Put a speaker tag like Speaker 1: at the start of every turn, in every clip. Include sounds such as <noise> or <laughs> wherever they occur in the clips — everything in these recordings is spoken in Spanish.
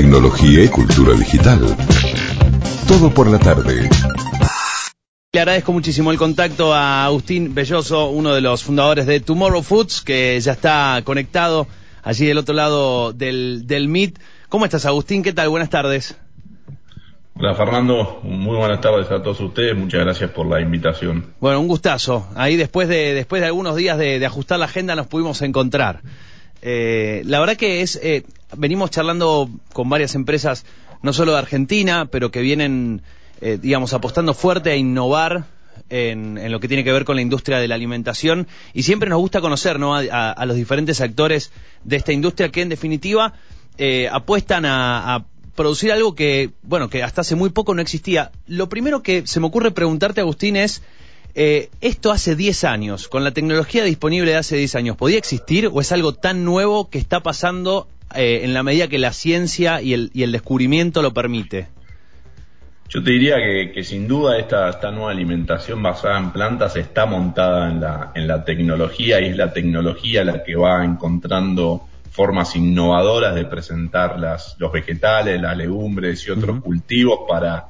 Speaker 1: tecnología y cultura digital. Todo por la tarde.
Speaker 2: Le agradezco muchísimo el contacto a Agustín Belloso, uno de los fundadores de Tomorrow Foods, que ya está conectado allí del otro lado del, del Meet. ¿Cómo estás, Agustín? ¿Qué tal? Buenas tardes.
Speaker 3: Hola Fernando, muy buenas tardes a todos ustedes, muchas gracias por la invitación.
Speaker 2: Bueno, un gustazo. Ahí después de, después de algunos días de, ajustar la agenda nos pudimos encontrar. Eh, la verdad que es, eh, venimos charlando con varias empresas, no solo de Argentina, pero que vienen, eh, digamos, apostando fuerte a innovar en, lo que tiene que ver con la industria de la alimentación y siempre nos gusta conocer ¿no? a, los diferentes actores de esta industria que en definitiva apuestan a producir algo que, bueno, que hasta hace muy poco no existía. Lo primero que se me ocurre preguntarte, Agustín, es, eh, esto hace 10 años, con la tecnología disponible de hace 10 años, ¿podía existir o es algo tan nuevo que está pasando eh, en la medida que la ciencia y el, y el descubrimiento lo permite?
Speaker 3: Yo te diría que, sin duda esta, esta, nueva alimentación basada en plantas está montada en la, en la tecnología y es la tecnología la que va encontrando formas innovadoras de presentar las, los vegetales, las legumbres y otros cultivos para,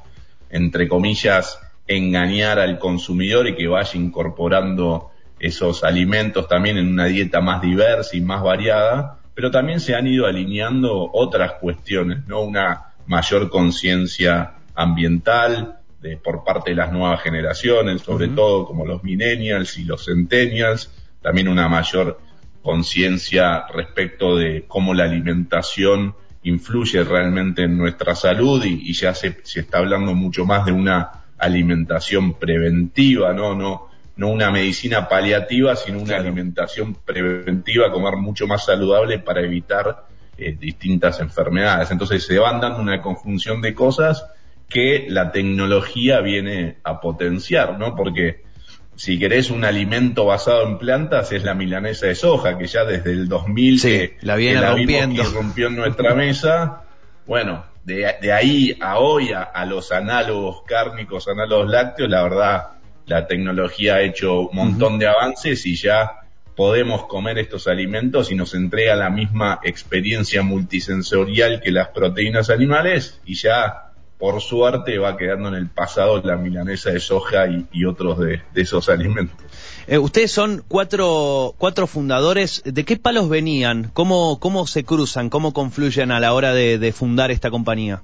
Speaker 3: entre comillas, engañar al consumidor y que vaya incorporando esos alimentos también en una dieta más diversa y más variada, pero también se han ido alineando otras cuestiones, ¿no? Una mayor conciencia ambiental de, por parte de las nuevas generaciones, sobre todo como los millennials y los centennials, también una mayor conciencia respecto de cómo la alimentación influye realmente en nuestra salud y, ya se, se, está hablando mucho más de una alimentación preventiva, ¿no? No, no una medicina paliativa, sino una alimentación preventiva, comer mucho más saludable para evitar eh, distintas enfermedades. Entonces se van dando una conjunción de cosas que la tecnología viene a potenciar, ¿no? Porque si querés un alimento basado en plantas, es la milanesa de soja, que ya desde el 2000
Speaker 2: sí, la viene rompiendo.
Speaker 3: rompió en nuestra mesa. <laughs> Bueno, de, ahí a hoy, a, los análogos cárnicos, análogos lácteos, la verdad, la tecnología ha hecho un montón de avances y ya podemos comer estos alimentos y nos entrega la misma experiencia multisensorial que las proteínas animales y ya por suerte va quedando en el pasado la milanesa de soja y, otros de, esos alimentos.
Speaker 2: Eh, ustedes son cuatro, cuatro fundadores. ¿De qué palos venían? ¿Cómo, cómo se cruzan? ¿Cómo confluyen a la hora de, fundar esta compañía?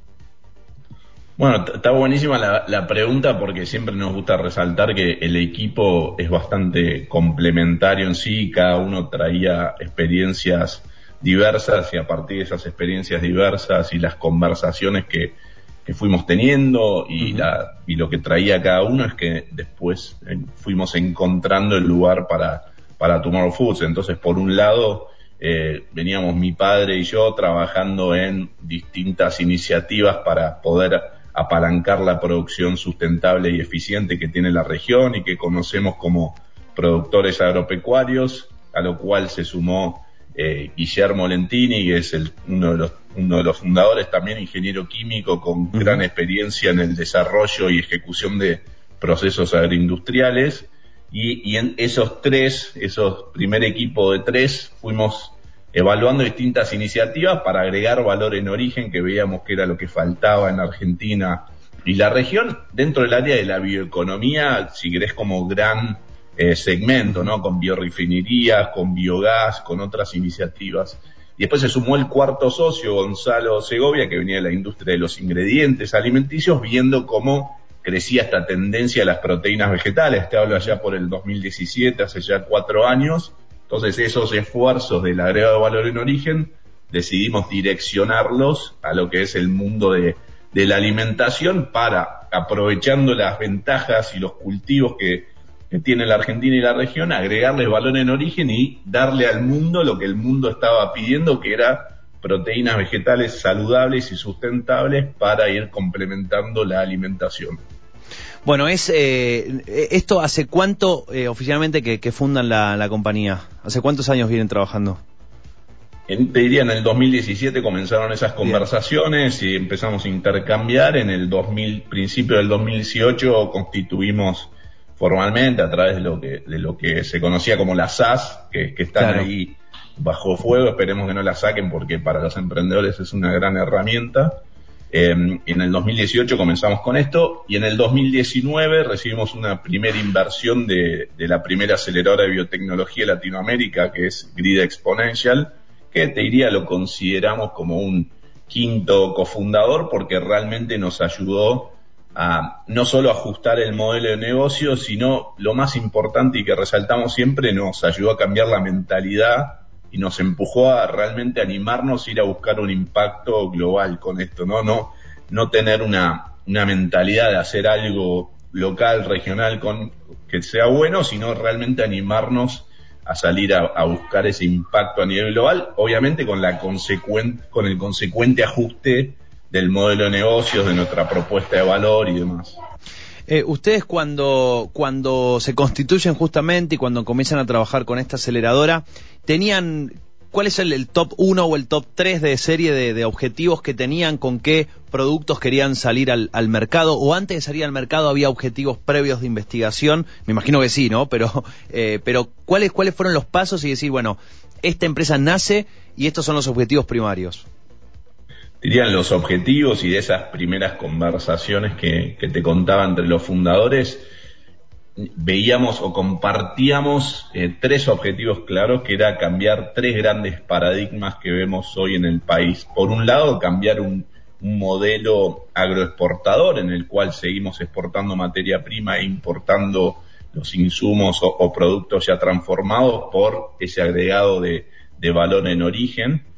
Speaker 3: Bueno, está buenísima la, la, pregunta porque siempre nos gusta resaltar que el equipo es bastante complementario en sí, cada uno traía experiencias diversas y a partir de esas experiencias diversas y las conversaciones que, que fuimos teniendo y, la, y lo que traía cada uno es que después eh, fuimos encontrando el lugar para, para Tomorrow Foods. Entonces, por un lado, eh, veníamos mi padre y yo trabajando en distintas iniciativas para poder apalancar la producción sustentable y eficiente que tiene la región y que conocemos como productores agropecuarios, a lo cual se sumó eh, Guillermo Lentini, que es el, uno, de los, uno de los fundadores, también ingeniero químico con gran experiencia en el desarrollo y ejecución de procesos agroindustriales. Y, y, en esos tres, esos primer equipo de tres, fuimos evaluando distintas iniciativas para agregar valor en origen, que veíamos que era lo que faltaba en Argentina y la región, dentro del área de la bioeconomía, si querés como gran eh, segmento, ¿no? Con biorefinerías, con biogás, con otras iniciativas. Y después se sumó el cuarto socio, Gonzalo Segovia, que venía de la industria de los ingredientes alimenticios, viendo cómo crecía esta tendencia a las proteínas vegetales. Te hablo allá por el 2017, hace ya cuatro años. Entonces esos esfuerzos del agregado de valor en origen decidimos direccionarlos a lo que es el mundo de, de la alimentación para, aprovechando las ventajas y los cultivos que que tiene la Argentina y la región, agregarles valor en origen y darle al mundo lo que el mundo estaba pidiendo, que era proteínas vegetales saludables y sustentables para ir complementando la alimentación.
Speaker 2: Bueno, es eh, esto hace cuánto eh, oficialmente que, fundan la, compañía? ¿Hace cuántos años vienen trabajando?
Speaker 3: En, te diría, en el 2017 comenzaron esas conversaciones y empezamos a intercambiar. En el 2000, principio del 2018 constituimos formalmente a través de lo que, de lo que se conocía como las SAS, que, están ahí bajo fuego, esperemos que no la saquen porque para los emprendedores es una gran herramienta. Em, en el 2018 comenzamos con esto y en el 2019 recibimos una primera inversión de, de la primera aceleradora de biotecnología de Latinoamérica, que es Grid Exponential, que te diría lo consideramos como un quinto cofundador porque realmente nos ayudó a no solo ajustar el modelo de negocio, sino lo más importante y que resaltamos siempre, nos ayudó a cambiar la mentalidad y nos empujó a realmente animarnos a ir a buscar un impacto global con esto, ¿no? No, no tener una, una mentalidad de hacer algo local, regional, con, que sea bueno, sino realmente animarnos a salir a, buscar ese impacto a nivel global, obviamente con la consecuente, con el consecuente ajuste del modelo de negocios, de nuestra propuesta de valor y demás.
Speaker 2: Eh, ustedes cuando, cuando se constituyen justamente y cuando comienzan a trabajar con esta aceleradora, tenían ¿Cuál es el, top 1 o el top 3 de serie de, objetivos que tenían? ¿Con qué productos querían salir al, mercado? ¿O antes de salir al mercado había objetivos previos de investigación? Me imagino que sí, ¿no? Pero, eh, pero ¿cuáles, ¿cuáles fueron los pasos y decir, bueno, esta empresa nace y estos son los objetivos primarios?
Speaker 3: Dirían los objetivos y de esas primeras conversaciones que, te contaba entre los fundadores veíamos o compartíamos eh, tres objetivos claros, que era cambiar tres grandes paradigmas que vemos hoy en el país. Por un lado, cambiar un, modelo agroexportador en el cual seguimos exportando materia prima e importando los insumos o, productos ya transformados por ese agregado de valor en origen.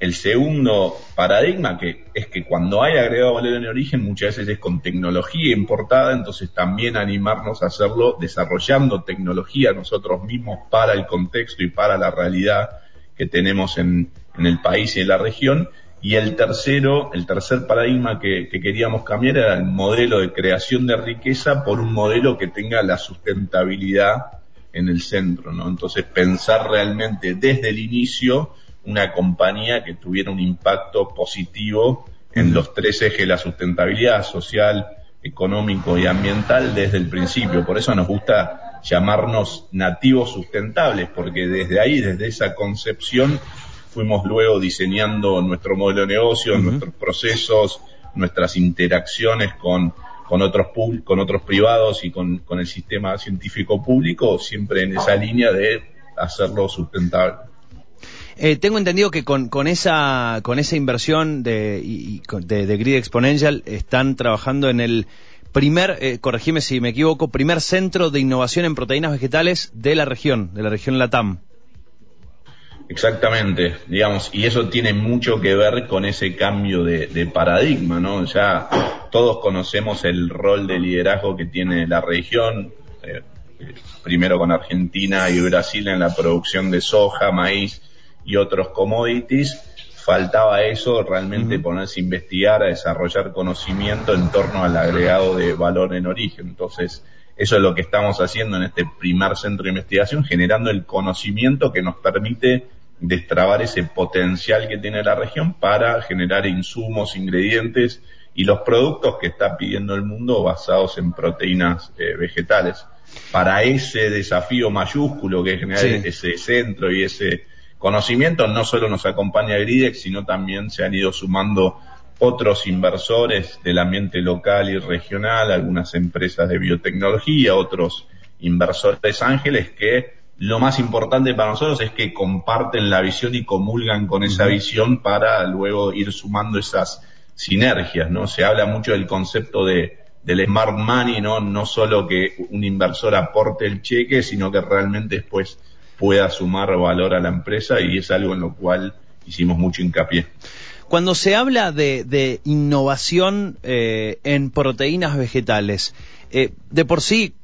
Speaker 3: El segundo paradigma que es que cuando hay agregado valor en origen muchas veces es con tecnología importada, entonces también animarnos a hacerlo desarrollando tecnología nosotros mismos para el contexto y para la realidad que tenemos en, el país y en la región. Y el tercero, el tercer paradigma que, que, queríamos cambiar era el modelo de creación de riqueza por un modelo que tenga la sustentabilidad en el centro, ¿no? Entonces pensar realmente desde el inicio una compañía que tuviera un impacto positivo en los tres ejes de la sustentabilidad social, económico y ambiental desde el principio. Por eso nos gusta llamarnos nativos sustentables, porque desde ahí, desde esa concepción, fuimos luego diseñando nuestro modelo de negocio, nuestros procesos, nuestras interacciones con, con, otros, con otros privados y con, con el sistema científico público, siempre en esa línea de hacerlo sustentable.
Speaker 2: Eh, tengo entendido que con, con, esa, con esa inversión de, de, Grid Exponential están trabajando en el primer, eh, corregime si me equivoco, primer centro de innovación en proteínas vegetales de la región, de la región LATAM.
Speaker 3: Exactamente, digamos, y eso tiene mucho que ver con ese cambio de, paradigma, ¿no? Ya todos conocemos el rol de liderazgo que tiene la región, eh, primero con Argentina y Brasil en la producción de soja, maíz y otros commodities, faltaba eso, realmente ponerse a investigar, a desarrollar conocimiento en torno al agregado de valor en origen. Entonces, eso es lo que estamos haciendo en este primer centro de investigación, generando el conocimiento que nos permite destrabar ese potencial que tiene la región para generar insumos, ingredientes y los productos que está pidiendo el mundo basados en proteínas eh, vegetales. Para ese desafío mayúsculo que es generar ese centro y ese conocimiento no solo nos acompaña Gridex, sino también se han ido sumando otros inversores del ambiente local y regional, algunas empresas de biotecnología, otros inversores ángeles que lo más importante para nosotros es que comparten la visión y comulgan con esa visión para luego ir sumando esas sinergias, ¿no? Se habla mucho del concepto de del smart money, ¿no? No solo que un inversor aporte el cheque, sino que realmente después pueda sumar valor a la empresa y es algo en lo cual hicimos mucho hincapié.
Speaker 2: Cuando se habla de, innovación eh, en proteínas vegetales, eh, de por sí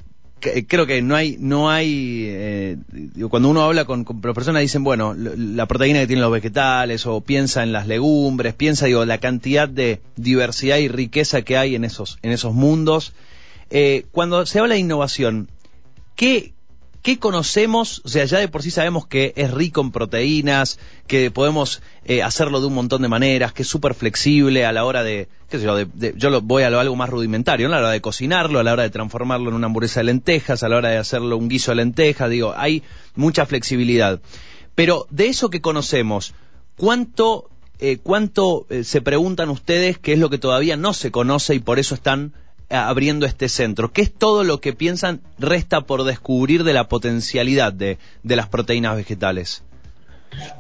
Speaker 2: creo que no hay, no hay, eh, cuando uno habla con, personas dicen, bueno, la proteína que tienen los vegetales o piensa en las legumbres, piensa, digo, la cantidad de diversidad y riqueza que hay en esos, en esos mundos. cuando se habla de innovación, ¿qué, ¿Qué conocemos? O sea, ya de por sí sabemos que es rico en proteínas, que podemos eh, hacerlo de un montón de maneras, que es súper flexible a la hora de, qué sé yo, yo lo, voy a lo algo más rudimentario, a la hora de cocinarlo, a la hora de transformarlo en una hamburguesa de lentejas, a la hora de hacerlo un guiso de lentejas, digo, hay mucha flexibilidad. Pero de eso que conocemos, ¿cuánto, eh, cuánto eh, se preguntan ustedes qué es lo que todavía no se conoce y por eso están abriendo este centro? ¿Qué es todo lo que piensan resta por descubrir de la potencialidad de, de las proteínas vegetales?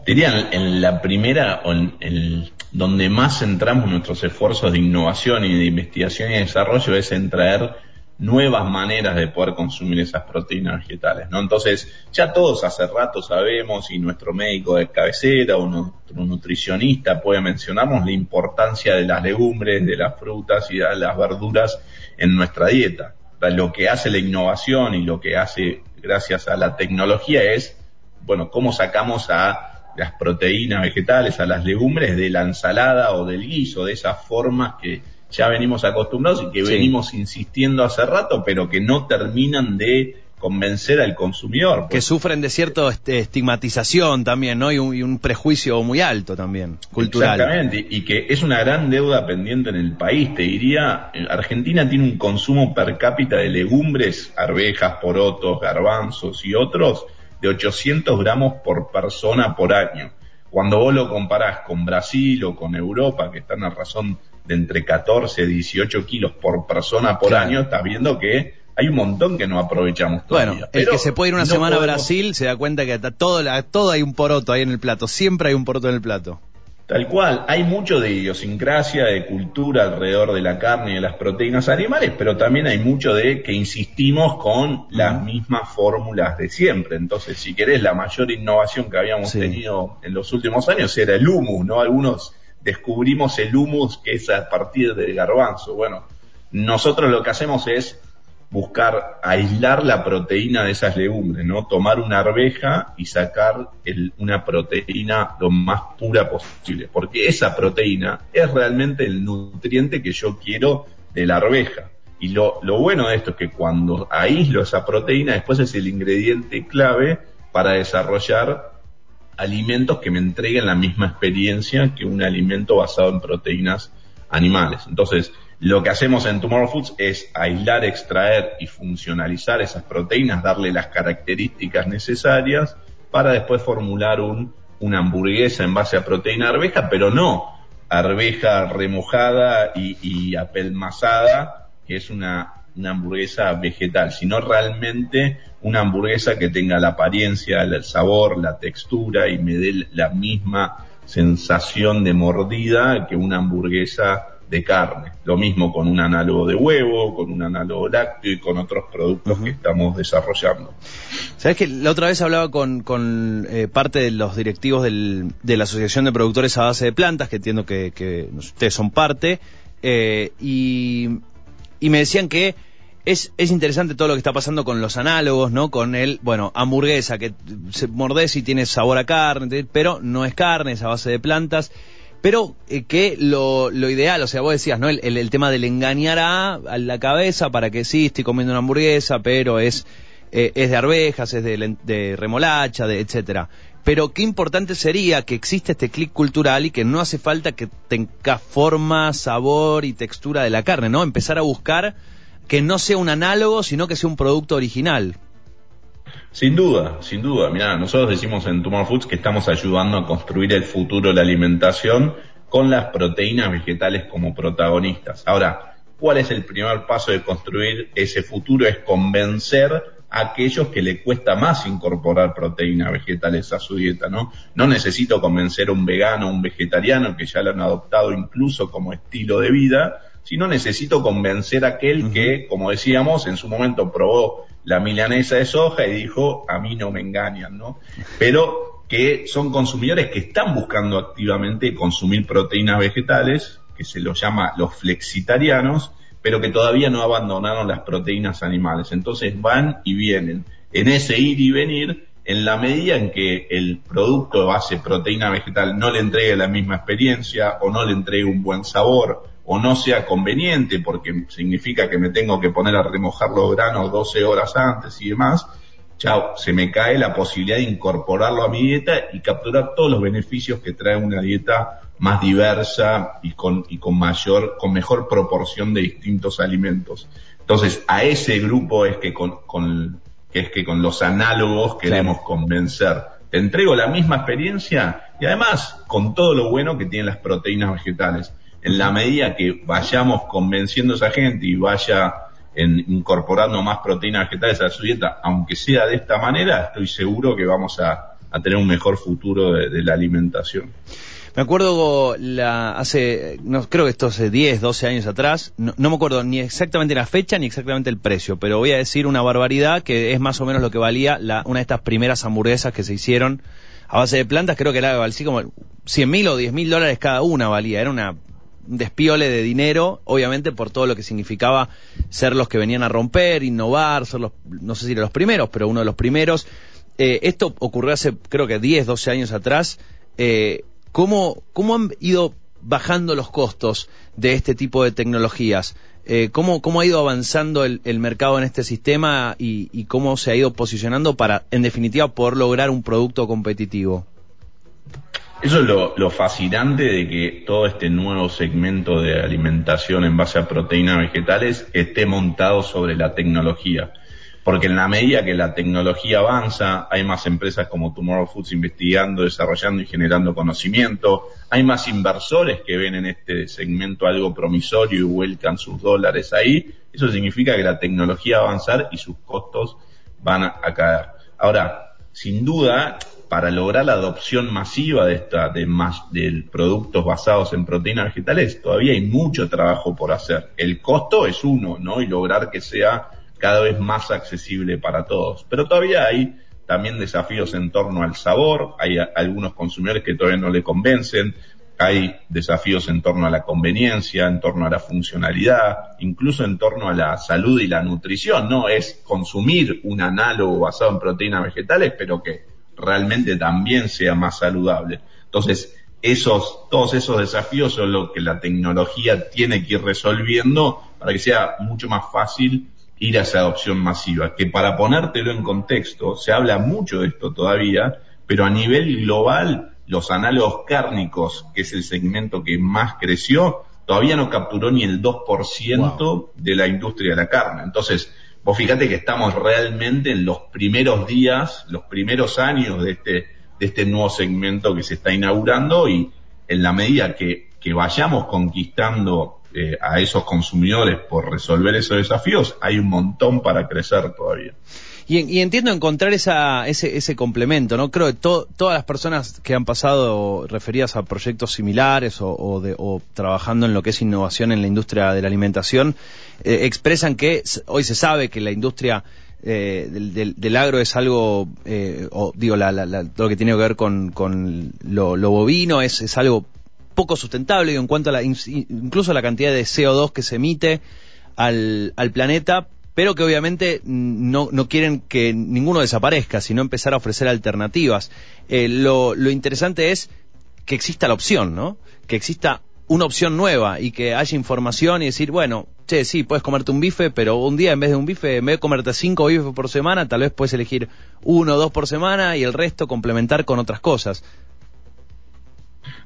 Speaker 3: Diría en la primera, o en el, donde más centramos nuestros esfuerzos de innovación y de investigación y desarrollo es en traer nuevas maneras de poder consumir esas proteínas vegetales, ¿no? Entonces, ya todos hace rato sabemos y nuestro médico de cabecera o nuestro nutricionista puede mencionarnos la importancia de las legumbres, de las frutas y de las verduras en nuestra dieta. Lo que hace la innovación y lo que hace gracias a la tecnología es, bueno, cómo sacamos a las proteínas vegetales, a las legumbres de la ensalada o del guiso, de esas formas que ya venimos acostumbrados y que venimos insistiendo hace rato, pero que no terminan de convencer al consumidor.
Speaker 2: Que sufren de cierta este, estigmatización también, ¿no? Y un, prejuicio muy alto también, cultural.
Speaker 3: Exactamente, y que es una gran deuda pendiente en el país. Te diría, Argentina tiene un consumo per cápita de legumbres, arvejas, porotos, garbanzos y otros de 800 gramos por persona por año. Cuando vos lo comparás con Brasil o con Europa, que están a razón de entre 14 y 18 kilos por persona por año, estás viendo que hay un montón que no aprovechamos
Speaker 2: todavía. Bueno, el que se puede ir una semana a Brasil se da cuenta que todo, todo hay un poroto ahí en el plato, siempre hay un poroto en el plato.
Speaker 3: Tal cual, hay mucho de idiosincrasia, de cultura alrededor de la carne y de las proteínas animales, pero también hay mucho de que insistimos con las mismas fórmulas de siempre. Entonces, si querés, la mayor innovación que habíamos tenido en los últimos años era el humus, ¿no? Algunos descubrimos el humus que es a partir del garbanzo. Bueno, nosotros lo que hacemos es buscar aislar la proteína de esas legumbres, ¿no? Tomar una arveja y sacar una proteína lo más pura posible, porque esa proteína es realmente el nutriente que yo quiero de la arveja. Y lo, lo bueno de esto es que cuando aíslo esa proteína, después es el ingrediente clave para desarrollar alimentos que me entreguen la misma experiencia que un alimento basado en proteínas animales. Entonces, lo que hacemos en Tomorrow Foods es aislar, extraer y funcionalizar esas proteínas, darle las características necesarias para después formular un, una hamburguesa en base a proteína arveja, pero no arveja remojada y apelmazada, que es una una hamburguesa vegetal, sino realmente una hamburguesa que tenga la apariencia, el sabor, la textura y me dé la misma sensación de mordida que una hamburguesa de carne. Lo mismo con un análogo de huevo, con un análogo lácteo y con otros productos que estamos desarrollando.
Speaker 2: Sabes que la otra vez hablaba con, con eh, parte de los directivos del, de la Asociación de Productores a Base de Plantas, que entiendo que, ustedes son parte, eh, y, y me decían que es, es interesante todo lo que está pasando con los análogos, ¿no? Con el, bueno, hamburguesa, que se mordés y tiene sabor a carne, pero no es carne, es a base de plantas. Pero eh, que lo, lo, ideal, o sea, vos decías, ¿no? El, el, tema del engañar a, la cabeza para que sí, estoy comiendo una hamburguesa, pero es, eh, es de arvejas, es de, de remolacha, de, etcétera. Pero qué importante sería que exista este clic cultural y que no hace falta que tenga forma, sabor y textura de la carne, ¿no? Empezar a buscar que no sea un análogo, sino que sea un producto original.
Speaker 3: Sin duda, sin duda. Mira, nosotros decimos en Tumor Foods que estamos ayudando a construir el futuro de la alimentación con las proteínas vegetales como protagonistas. Ahora, ¿cuál es el primer paso de construir ese futuro? Es convencer aquellos que le cuesta más incorporar proteínas vegetales a su dieta, ¿no? No necesito convencer a un vegano o un vegetariano que ya lo han adoptado incluso como estilo de vida, sino necesito convencer a aquel que, como decíamos, en su momento probó la milanesa de soja y dijo, a mí no me engañan, ¿no? Pero que son consumidores que están buscando activamente consumir proteínas vegetales, que se los llama los flexitarianos, pero que todavía no abandonaron las proteínas animales. Entonces van y vienen. En ese ir y venir, en la medida en que el producto de base proteína vegetal no le entregue la misma experiencia o no le entregue un buen sabor o no sea conveniente porque significa que me tengo que poner a remojar los granos 12 horas antes y demás, chao, se me cae la posibilidad de incorporarlo a mi dieta y capturar todos los beneficios que trae una dieta más diversa y con, y con mayor, con mejor proporción de distintos alimentos. Entonces, a ese grupo es que con, con que es que con los análogos queremos convencer Te entrego la misma experiencia y además con todo lo bueno que tienen las proteínas vegetales. En la medida que vayamos convenciendo a esa gente y vaya en incorporando más proteínas vegetales a su dieta, aunque sea de esta manera, estoy seguro que vamos a, tener un mejor futuro de, la alimentación.
Speaker 2: Me acuerdo la, hace, no, creo que esto hace 10, 12 años atrás, no, me acuerdo ni exactamente la fecha ni exactamente el precio, pero voy a decir una barbaridad que es más o menos lo que valía la, una de estas primeras hamburguesas que se hicieron a base de plantas, creo que era así como 100 mil o 10 mil dólares cada una valía, era una despiole de dinero, obviamente por todo lo que significaba ser los que venían a romper, innovar, ser los, no sé si los primeros, pero uno de los primeros. Eh, esto ocurrió hace creo que 10, 12 años atrás. Eh, ¿cómo, ¿Cómo han ido bajando los costos de este tipo de tecnologías? Eh, ¿cómo, ¿Cómo ha ido avanzando el, mercado en este sistema y, y, cómo se ha ido posicionando para, en definitiva, poder lograr un producto competitivo?
Speaker 3: Eso es lo, fascinante de que todo este nuevo segmento de alimentación en base a proteínas vegetales esté montado sobre la tecnología. Porque en la medida que la tecnología avanza, hay más empresas como Tomorrow Foods investigando, desarrollando y generando conocimiento, hay más inversores que ven en este segmento algo promisorio y vuelcan sus dólares ahí. Eso significa que la tecnología va a avanzar y sus costos van a caer. Ahora, sin duda, para lograr la adopción masiva de esta, de más, de productos basados en proteínas vegetales, todavía hay mucho trabajo por hacer. El costo es uno, ¿no? Y lograr que sea cada vez más accesible para todos. Pero todavía hay también desafíos en torno al sabor, hay algunos consumidores que todavía no le convencen, hay desafíos en torno a la conveniencia, en torno a la funcionalidad, incluso en torno a la salud y la nutrición, ¿no? Es consumir un análogo basado en proteínas vegetales, pero que realmente también sea más saludable. Entonces, esos, todos esos desafíos son lo que la tecnología tiene que ir resolviendo para que sea mucho más fácil ir a esa adopción masiva. Que para ponértelo en contexto, se habla mucho de esto todavía, pero a nivel global, los análogos cárnicos, que es el segmento que más creció, todavía no capturó ni el 2% de la industria de la carne. Entonces, Vos fíjate que estamos realmente en los primeros días, los primeros años de este, de este nuevo segmento que se está inaugurando y en la medida que, que vayamos conquistando eh, a esos consumidores por resolver esos desafíos, hay un montón para crecer todavía.
Speaker 2: Y, entiendo encontrar esa, ese, ese complemento, ¿no? Creo que todas las personas que han pasado referidas a proyectos similares o, de, o, trabajando en lo que es innovación en la industria de la alimentación, eh, expresan que hoy se sabe que la industria eh, del, agro es algo, eh, o digo, la, lo que tiene que ver con, con lo, bovino es, es algo poco sustentable en cuanto a la, incluso a la cantidad de CO2 que se emite al, al planeta, pero que obviamente no, no quieren que ninguno desaparezca, sino empezar a ofrecer alternativas. Eh, lo, lo interesante es que exista la opción, ¿no? Que exista una opción nueva y que haya información y decir, bueno, che, sí, puedes comerte un bife, pero un día en vez de un bife, en vez de comerte cinco bifes por semana, tal vez puedes elegir uno o dos por semana y el resto complementar con otras cosas.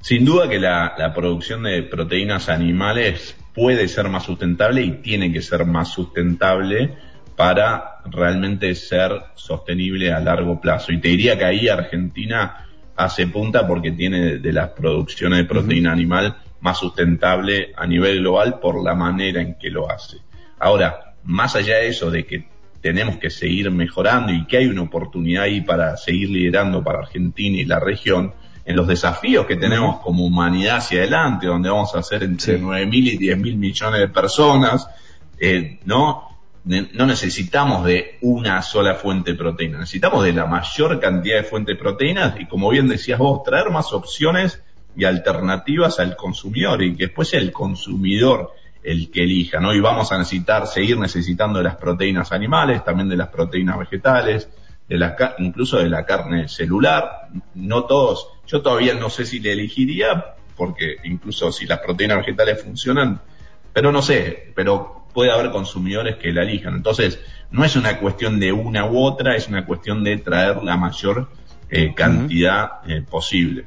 Speaker 3: Sin duda que la, la producción de proteínas animales puede ser más sustentable y tiene que ser más sustentable para realmente ser sostenible a largo plazo. Y te diría que ahí Argentina hace punta porque tiene de las producciones de proteína animal más sustentable a nivel global por la manera en que lo hace. Ahora, más allá de eso, de que tenemos que seguir mejorando y que hay una oportunidad ahí para seguir liderando para Argentina y la región, en los desafíos que tenemos como humanidad hacia adelante, donde vamos a ser entre nueve mil y diez mil millones de personas, eh, ¿no? no necesitamos de una sola fuente de proteína, necesitamos de la mayor cantidad de fuentes de proteínas y como bien decías vos, traer más opciones y alternativas al consumidor y que después sea el consumidor el que elija, ¿no? Y vamos a necesitar, seguir necesitando de las proteínas animales, también de las proteínas vegetales, de la, incluso de la carne celular. No todos, yo todavía no sé si le elegiría, porque incluso si las proteínas vegetales funcionan, pero no sé, pero puede haber consumidores que la elijan. Entonces, no es una cuestión de una u otra, es una cuestión de traer la mayor eh, cantidad eh, posible.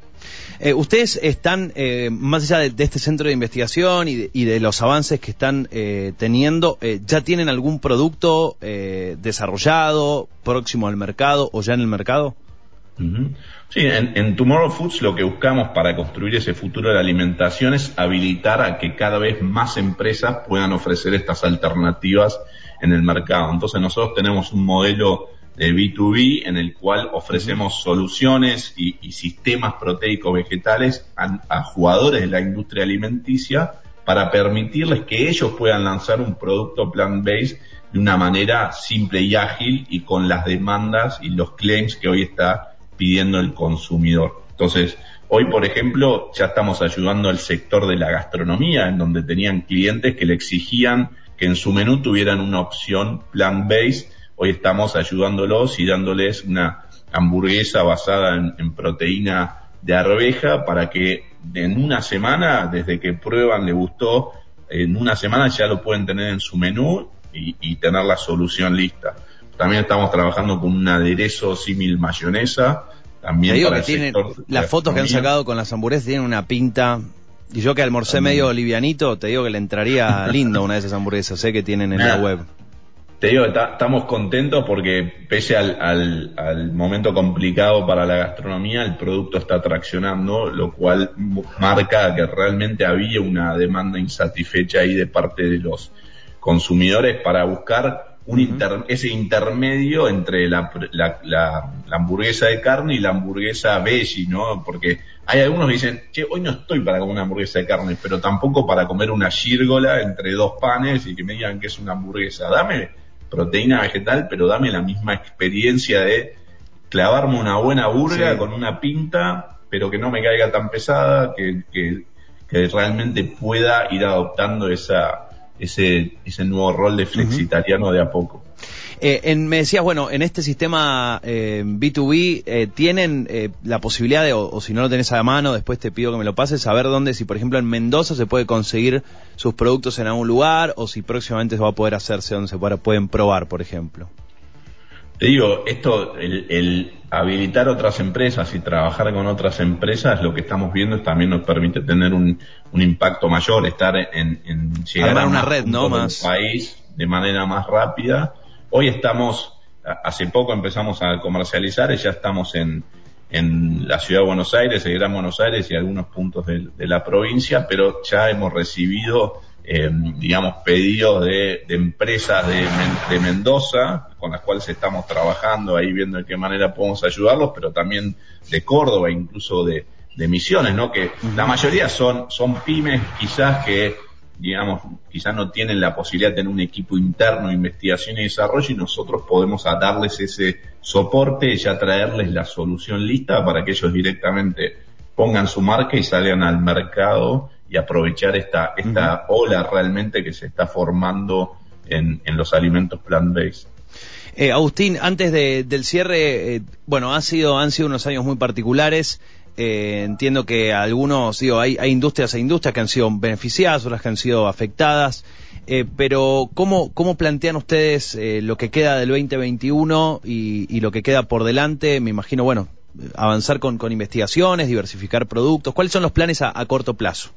Speaker 2: Eh, ustedes están, eh, más allá de, este centro de investigación y de, los avances que están eh, teniendo, ¿ya tienen algún producto desarrollado, próximo al mercado o ya en el mercado?
Speaker 3: Sí, en, Tomorrow Foods lo que buscamos para construir ese futuro de la alimentación es habilitar a que cada vez más empresas puedan ofrecer estas alternativas en el mercado. Entonces nosotros tenemos un modelo de B2B en el cual ofrecemos soluciones y, sistemas proteicos vegetales a, jugadores de la industria alimenticia para permitirles que ellos puedan lanzar un producto plant-based de una manera simple y ágil y con las demandas y los claims que hoy está pidiendo el consumidor. Entonces, hoy, por ejemplo, ya estamos ayudando al sector de la gastronomía, en donde tenían clientes que le exigían que en su menú tuvieran una opción plant-based Hoy estamos ayudándolos y dándoles una hamburguesa basada en, proteína de arveja para que en una semana, desde que prueban, le gustó, en una semana ya lo pueden tener en su menú y, tener la solución lista. También estamos trabajando con un aderezo símil mayonesa. También
Speaker 2: para que las fotos que han sacado con las hamburguesas tienen una pinta. Y yo que almorcé medio livianito, te digo que le entraría lindo una de esas hamburguesas, sé que tienen en la web
Speaker 3: te digo, estamos contentos porque pese al, momento complicado para la gastronomía, el producto está traccionando, lo cual marca que realmente había una demanda insatisfecha ahí de parte de los consumidores para buscar un ese intermedio entre la, hamburguesa de carne y la hamburguesa veggie, ¿no? Porque hay algunos que dicen, che, hoy no estoy para comer una hamburguesa de carne, pero tampoco para comer una gírgola entre dos panes y que me digan que es una hamburguesa. Dame proteína vegetal, pero dame la misma experiencia de clavarme una buena burga con una pinta, pero que no me caiga tan pesada, que, que, realmente pueda ir adoptando esa, ese, ese nuevo rol de flexitariano de a poco.
Speaker 2: Eh, en, me decías, bueno, en este sistema eh, B2B eh, tienen eh, la posibilidad de, o, si no lo tenés a mano, después te pido que me lo pases, saber dónde, si por ejemplo en Mendoza se puede conseguir sus productos en algún lugar o si próximamente se va a poder hacerse donde se pueden probar, por ejemplo.
Speaker 3: Te digo, esto, el, habilitar otras empresas y trabajar con otras empresas, lo que estamos viendo es también nos permite tener un, un impacto mayor, estar en, en
Speaker 2: llegar a una red, ¿no?
Speaker 3: Más país de manera más rápida Hoy estamos, hace poco empezamos a comercializar y ya estamos en, en la ciudad de Buenos Aires, el Gran Buenos Aires y algunos puntos de, la provincia, pero ya hemos recibido, eh, digamos, pedidos de, empresas de, Mendoza, con las cuales estamos trabajando ahí viendo de qué manera podemos ayudarlos, pero también de Córdoba, incluso de, de Misiones, ¿no? Que la mayoría son, son pymes quizás que digamos, quizás no tienen la posibilidad de tener un equipo interno de investigación y desarrollo y nosotros podemos darles ese soporte y ya traerles la solución lista para que ellos directamente pongan su marca y salgan al mercado y aprovechar esta, esta ola realmente que se está formando en, en los alimentos plant-based.
Speaker 2: Eh, Agustín, antes del cierre, eh, bueno, han sido, han sido unos años muy particulares. Eh, entiendo que algunos, digo, hay, hay industrias e industrias que han sido beneficiadas, otras que han sido afectadas, eh, pero ¿cómo, ¿cómo plantean ustedes eh, lo que queda del 2021 y, y, lo que queda por delante? Me imagino, bueno, avanzar con, con investigaciones, diversificar productos. ¿Cuáles son los planes a, corto plazo?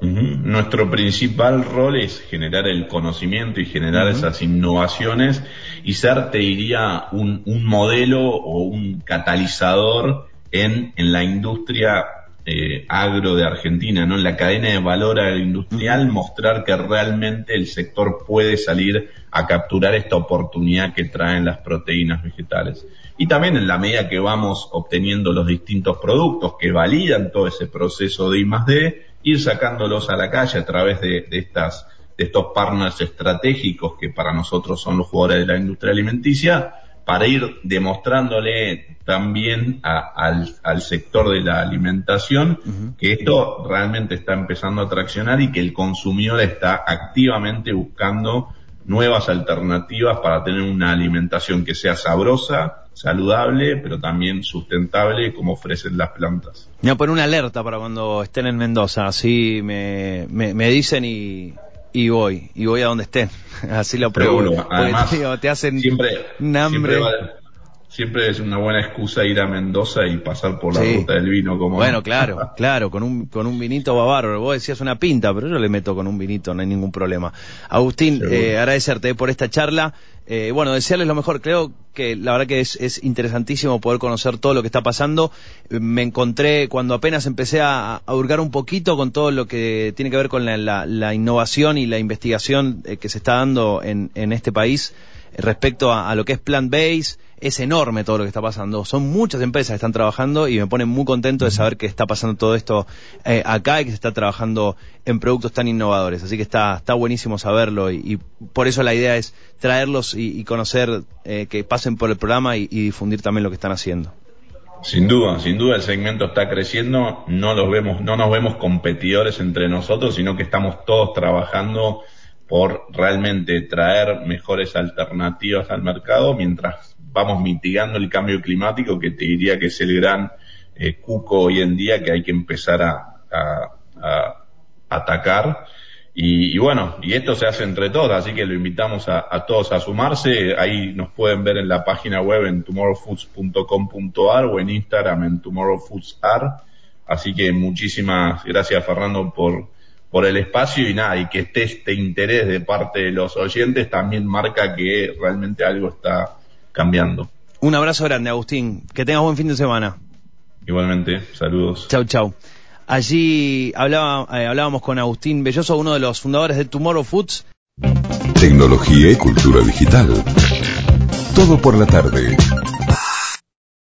Speaker 3: Nuestro principal rol es generar el conocimiento y generar esas innovaciones y ser, te diría, un, un modelo o un catalizador en, en la industria eh, agro de Argentina, ¿no? En la cadena de valor agroindustrial, mostrar que realmente el sector puede salir a capturar esta oportunidad que traen las proteínas vegetales. Y también en la medida que vamos obteniendo los distintos productos que validan todo ese proceso de I más D, ir sacándolos a la calle a través de, de estas de estos partners estratégicos que para nosotros son los jugadores de la industria alimenticia, para ir demostrándole también al, sector de la alimentación que esto realmente está empezando a traccionar y que el consumidor está activamente buscando nuevas alternativas para tener una alimentación que sea sabrosa, saludable, pero también sustentable como ofrecen las plantas.
Speaker 2: Me voy a poner una alerta para cuando estén en Mendoza, así me, me dicen y, y voy, y voy a donde estén. <laughs> Así lo pruebo.
Speaker 3: Además,
Speaker 2: te hacen siempre, hambre.
Speaker 3: siempre es una buena excusa ir a Mendoza y pasar por la ruta del vino. Como
Speaker 2: bueno, claro, <laughs> claro, con un, con un vinito. Vos decías una pinta, pero yo le meto con un vinito, no hay ningún problema. Agustín, eh, agradecerte por esta charla. Eh, bueno, desearles lo mejor. Creo que la verdad que es, es, interesantísimo poder conocer todo lo que está pasando. Me encontré cuando apenas empecé a, a hurgar un poquito con todo lo que tiene que ver con la, la, innovación y la investigación eh, que se está dando en, en este país respecto a, lo que es plant base, es enorme todo lo que está pasando. Son muchas empresas que están trabajando y me pone muy contento de saber que está pasando todo esto eh, acá y que se está trabajando en productos tan innovadores. Así que está, está buenísimo saberlo y, por eso la idea es traerlos y, conocer, eh, que pasen por el programa y, difundir también lo que están haciendo.
Speaker 3: Sin duda, sin duda el segmento está creciendo, no los vemos, no nos vemos competidores entre nosotros, sino que estamos todos trabajando por realmente traer mejores alternativas al mercado mientras vamos mitigando el cambio climático, que te diría que es el gran eh, cuco hoy en día que hay que empezar a, atacar. Y, bueno, y esto se hace entre todos, así que lo invitamos a, todos a sumarse. Ahí nos pueden ver en la página web en tomorrowfoods.com.ar o en Instagram en tomorrowfoodsar. Así que muchísimas gracias Fernando por, por el espacio y nada, y que esté este interés de parte de los oyentes también marca que realmente algo está cambiando.
Speaker 2: Un abrazo grande, Agustín. Que tengas buen fin de semana.
Speaker 3: Igualmente, saludos.
Speaker 2: Chau, chau. Allí hablaba, eh, hablábamos con Agustín Belloso, uno de los fundadores de Tomorrow Foods.
Speaker 1: Tecnología y cultura digital. Todo por la tarde.